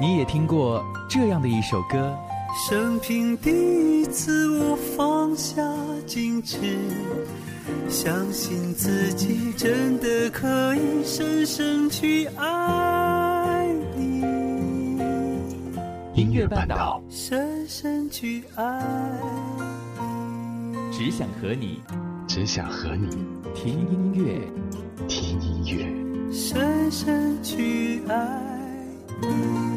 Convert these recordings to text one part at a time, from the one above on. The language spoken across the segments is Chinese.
你也听过这样的一首歌。生平第一次，我放下矜持，相信自己真的可以深深去爱你。音乐半岛，深深去爱你，只想和你，只想和你听音乐，听音乐，深深去爱你。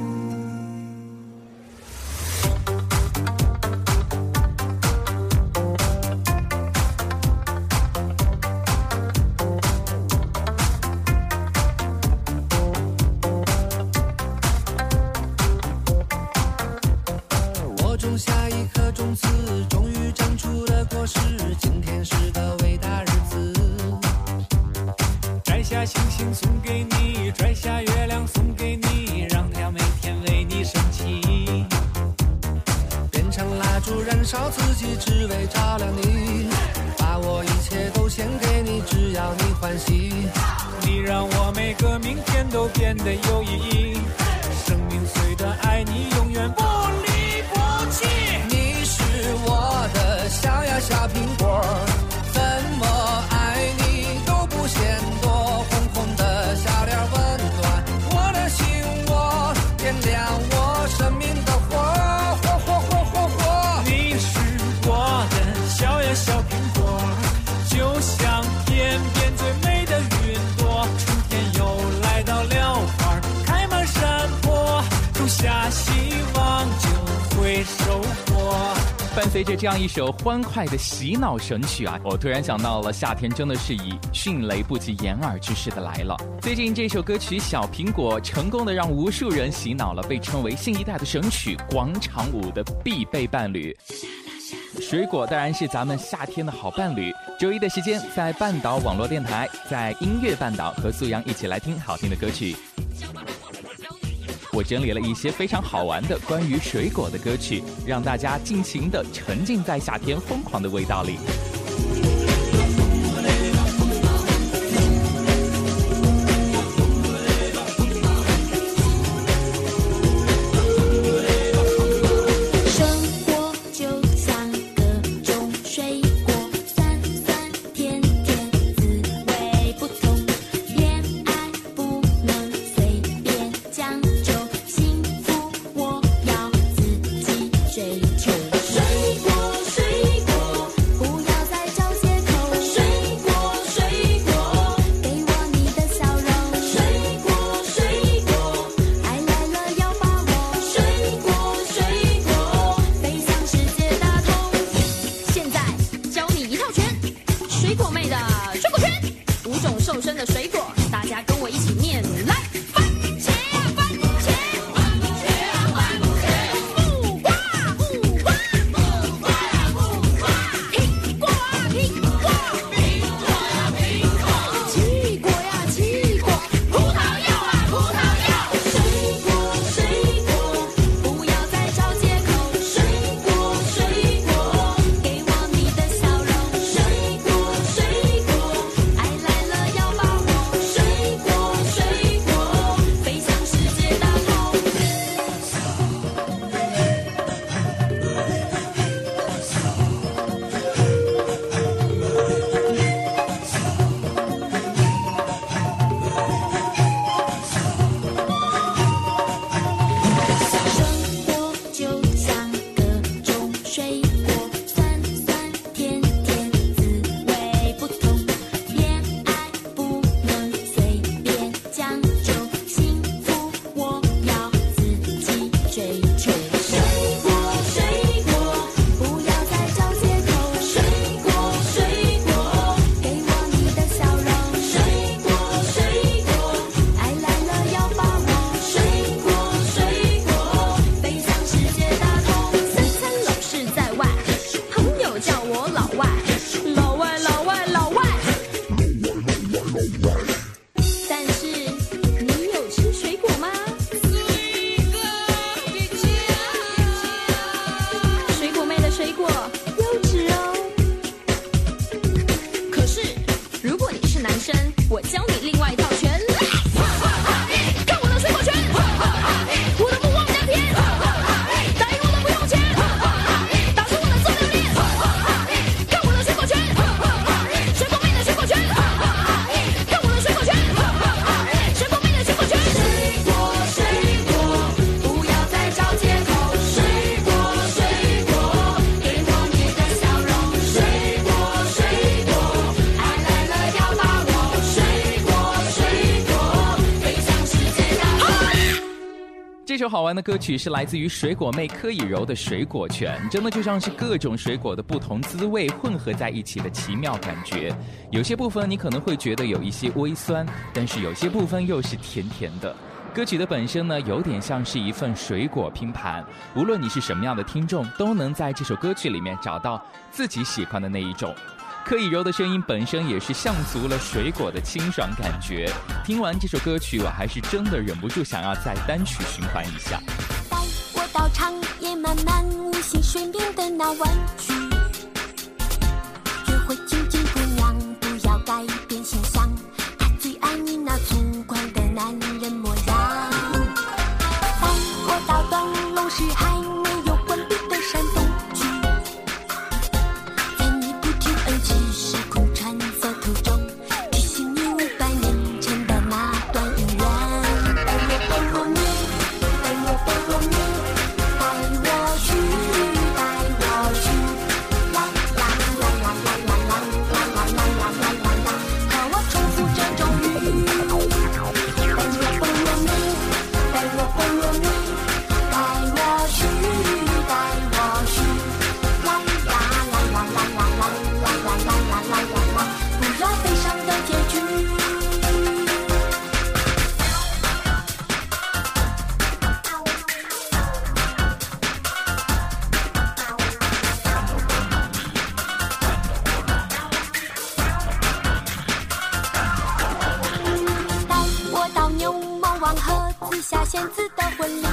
烧自己只为照亮你，把我一切都献给你，只要你欢喜。你让我每个明天都变得有意义。生命虽短，爱你永远不离不弃。你是我的小呀小苹果。望就会收获。伴随着这样一首欢快的洗脑神曲啊，我突然想到了夏天，真的是以迅雷不及掩耳之势的来了。最近这首歌曲《小苹果》成功的让无数人洗脑了，被称为新一代的神曲，广场舞的必备伴侣。水果当然是咱们夏天的好伴侣。周一的时间在半岛网络电台，在音乐半岛和素阳一起来听好听的歌曲。我整理了一些非常好玩的关于水果的歌曲，让大家尽情的沉浸在夏天疯狂的味道里。的歌曲是来自于水果妹柯以柔的《水果泉》，真的就像是各种水果的不同滋味混合在一起的奇妙感觉。有些部分你可能会觉得有一些微酸，但是有些部分又是甜甜的。歌曲的本身呢，有点像是一份水果拼盘，无论你是什么样的听众，都能在这首歌曲里面找到自己喜欢的那一种。柯以柔的声音本身也是像足了水果的清爽感觉。听完这首歌曲，我还是真的忍不住想要再单曲循环一下。带我到长夜漫漫无的那会。和紫霞仙子的婚礼，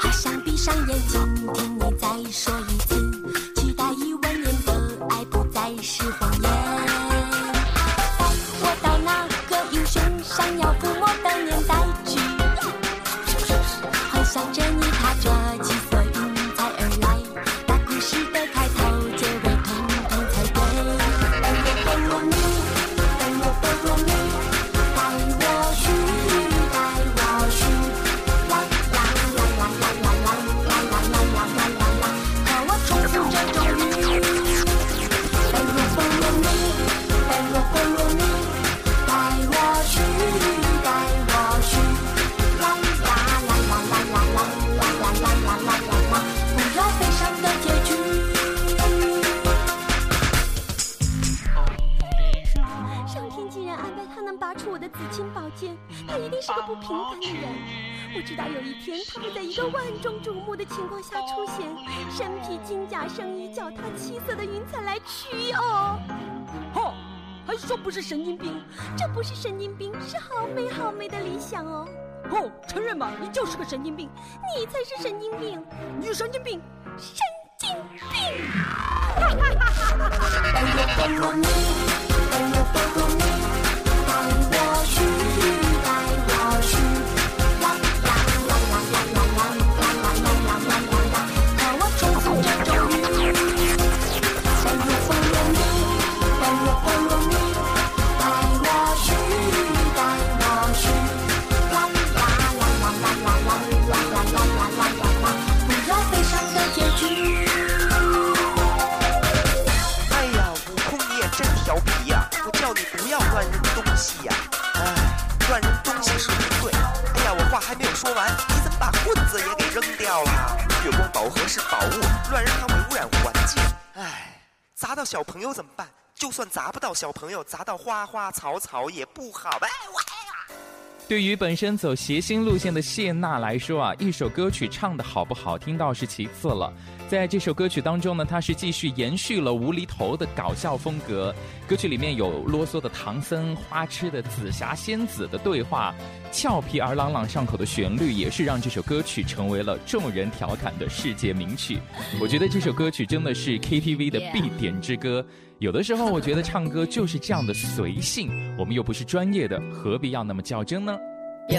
好想闭上眼睛听你再说。他一定是个不平凡的人。我知道有一天，他会在一个万众瞩目的情况下出现，身披金甲圣衣，脚踏七色的云彩来娶哦。哈，还说不是神经病？这不是神经病，是好美好美的理想哦。哈，承认吧，你就是个神经病。你才是神经病。你神经病？神经病！哈哈哈哈哈哈！小朋友砸到花花草草也不好呗。对于本身走谐星路线的谢娜来说啊，一首歌曲唱的好不好听倒是其次了。在这首歌曲当中呢，她是继续延续了无厘头的搞笑风格。歌曲里面有啰嗦的唐僧、花痴的紫霞仙子的对话，俏皮而朗朗上口的旋律，也是让这首歌曲成为了众人调侃的世界名曲。我觉得这首歌曲真的是 KTV 的必点之歌。有的时候我觉得唱歌就是这样的随性，我们又不是专业的，何必要那么较真呢？有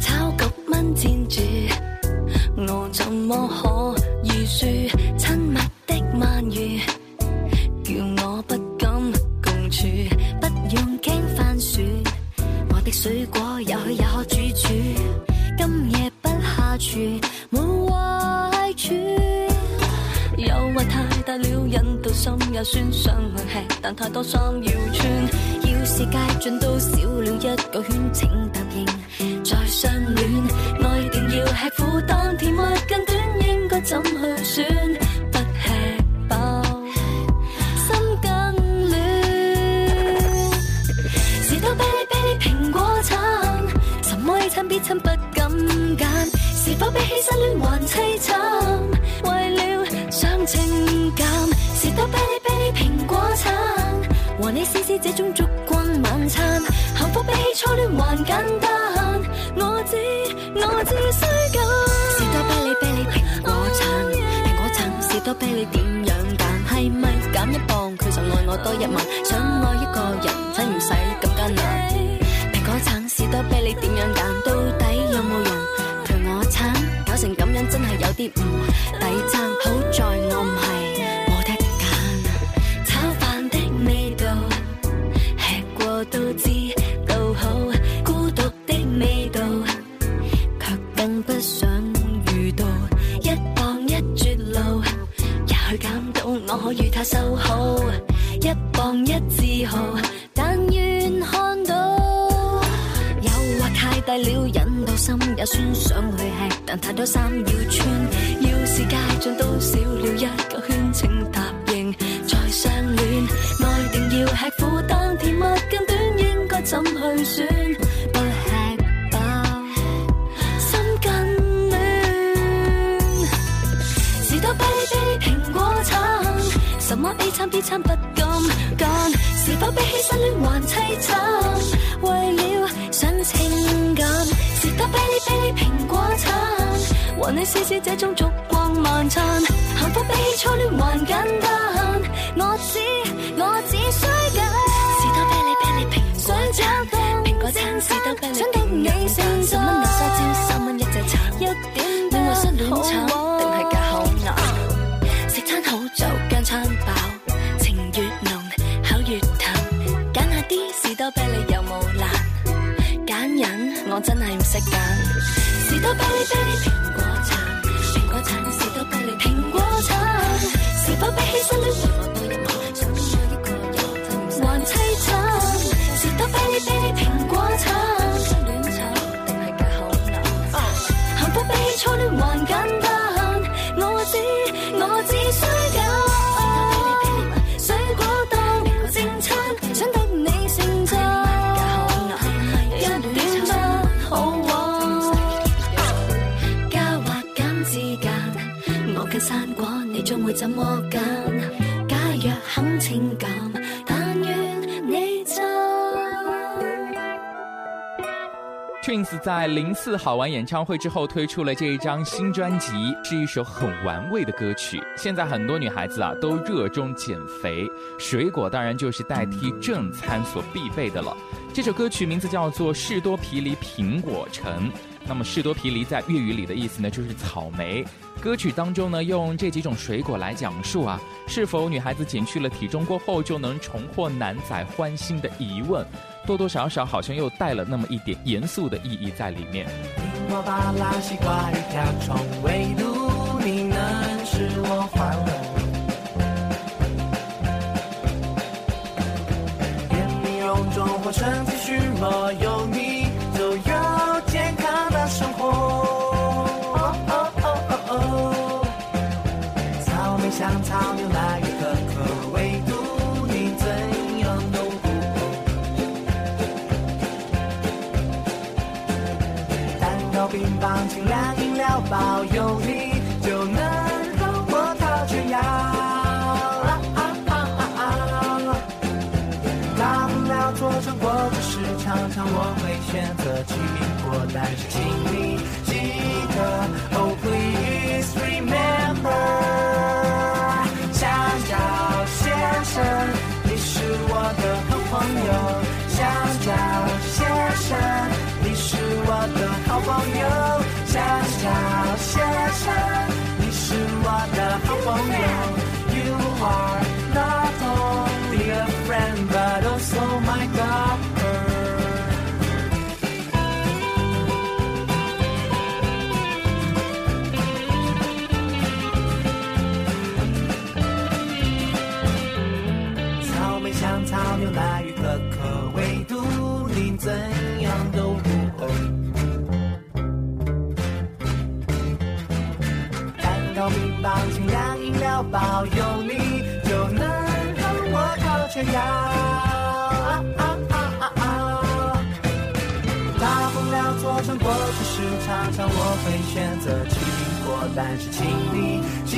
草局蚊战住，我怎么可预算亲密的蔓语，叫我不敢共处，不用惊番薯，我的水果也许也可煮煮，今夜不下厨。心也酸，想吃，但太多衫要穿。要是街转都少了一个圈，请答应再相恋。爱定要吃苦，但甜蜜更短，应该怎去选？不吃饱，心更乱。是多啤利啤利苹果橙，什么 A 餐 B 餐不敢拣，是否比起失恋还凄惨？这种烛光晚餐，幸福比起初恋还简单。我知，我知需减，士多啤梨啤梨苹果橙，苹果橙士多啤梨点样拣？系咪减一磅，佢就爱我多一晚？世界像都少了一个圈，请答应再相恋。爱定要吃苦，但甜蜜更短，应该怎去选？不吃饱，心更暖。士多啤梨 r r 苹果橙，什么 A 餐 B 餐不敢干，是否比起失恋还凄惨？为了想情感，士多啤梨啤梨苹果橙，和你试试这种俗。晚餐，幸福比起初恋还简单。我只我只需拣士多啤梨，啤梨平。想餐，苹果餐士多啤梨想一你。半，十蚊两三蕉，三蚊一只橙。一点，你话失恋惨，定系嫁好硬。食餐好就将餐饱，情越浓口越淡，拣下啲士多啤梨有冇烂？拣人我真系唔识拣。士多啤梨啤梨感，假情但愿你 Twins 在零四好玩演唱会之后推出了这一张新专辑，是一首很玩味的歌曲。现在很多女孩子啊都热衷减肥，水果当然就是代替正餐所必备的了。这首歌曲名字叫做《士多啤梨苹果橙》，那么士多啤梨在粤语里的意思呢，就是草莓。歌曲当中呢，用这几种水果来讲述啊，是否女孩子减去了体重过后就能重获男仔欢心的疑问，多多少少好像又带了那么一点严肃的意义在里面。中我有你保佑你就能让我逃之要啊啊啊啊啊！大不了做成果子是常常我会选择寂寞，但是请你。要啊啊啊啊啊！大不了做成过去式，常常我会选择经过，但是请你记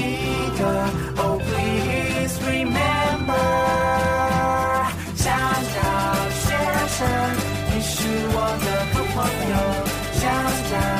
得，Oh please remember，香蕉先生，你是我的好朋友，香蕉。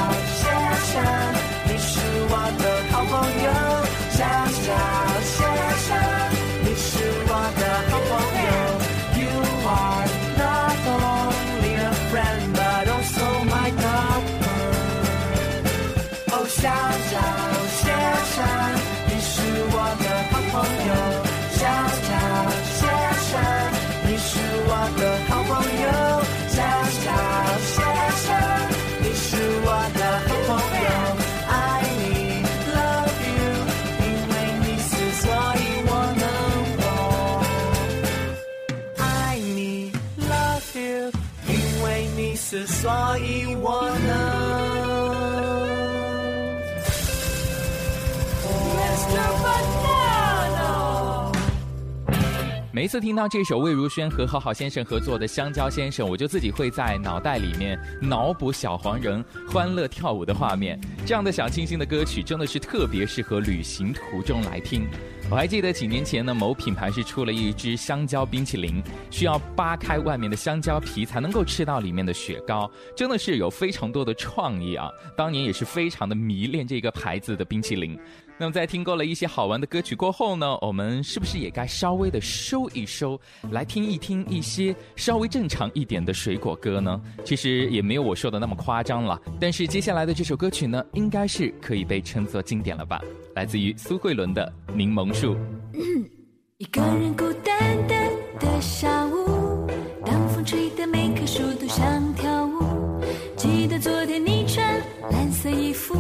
每次听到这首魏如萱和和好先生合作的《香蕉先生》，我就自己会在脑袋里面脑补小黄人欢乐跳舞的画面。这样的小清新的歌曲，真的是特别适合旅行途中来听。我还记得几年前呢，某品牌是出了一支香蕉冰淇淋，需要扒开外面的香蕉皮才能够吃到里面的雪糕，真的是有非常多的创意啊！当年也是非常的迷恋这个牌子的冰淇淋。那么在听过了一些好玩的歌曲过后呢，我们是不是也该稍微的收一收，来听一听一些稍微正常一点的水果歌呢？其实也没有我说的那么夸张了。但是接下来的这首歌曲呢，应该是可以被称作经典了吧？来自于苏慧伦的《柠檬树》。一个人孤单单的下午，当风吹得每棵树都想跳舞。记得昨天你穿蓝色衣服，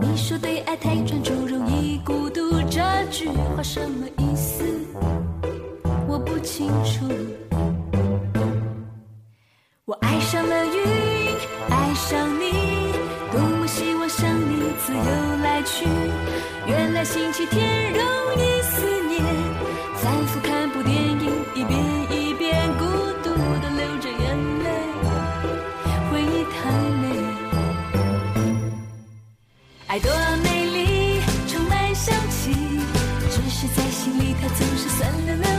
你说对爱太专注。这句话什么意思？我不清楚。我爱上了云，爱上你，多么希望像你自由来去。原来星期天容易思念，反复看部电影一遍。sending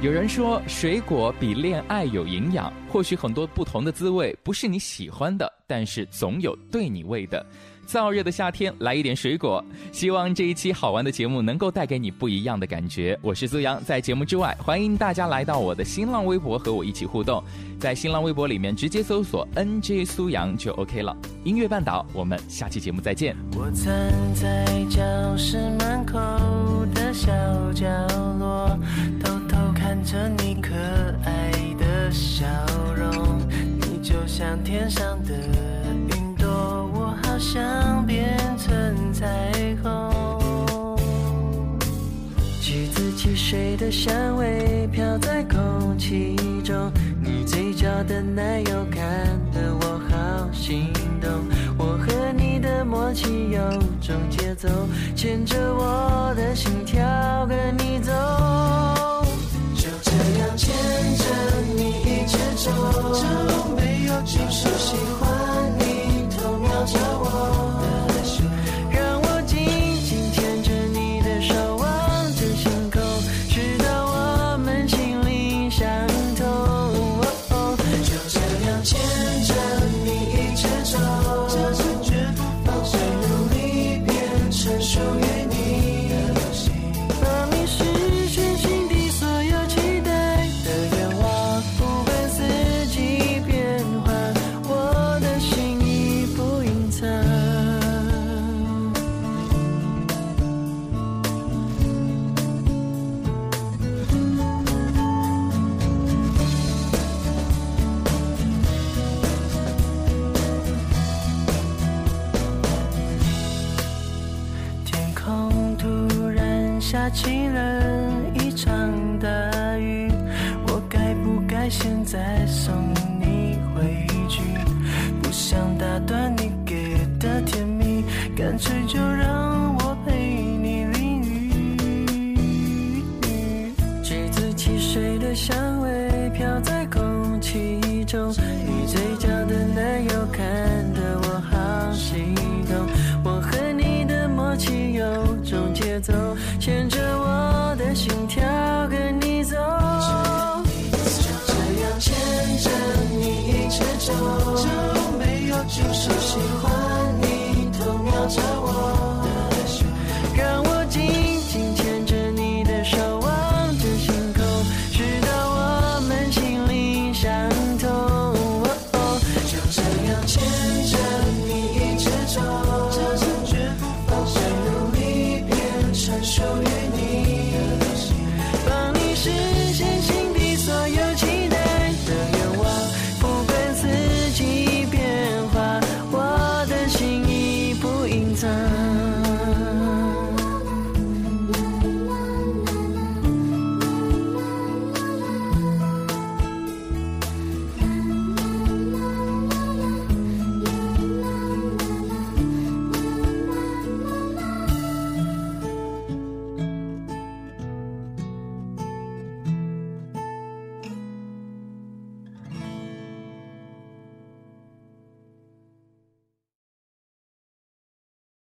有人说，水果比恋爱有营养。或许很多不同的滋味不是你喜欢的，但是总有对你味的。燥热的夏天，来一点水果。希望这一期好玩的节目能够带给你不一样的感觉。我是苏阳，在节目之外，欢迎大家来到我的新浪微博和我一起互动。在新浪微博里面直接搜索 “nj 苏阳”就 OK 了。音乐半岛，我们下期节目再见。我站在教室门口的小角落，偷偷看着你可爱的笑容，你就像天上的。水的香味飘在空气中，你嘴角的奶油看得我好心动。我和你的默契有种节奏，牵着我的心跳跟你走，就这样牵着你一直走。就没有举手喜欢你偷瞄着。甜蜜，干脆就让。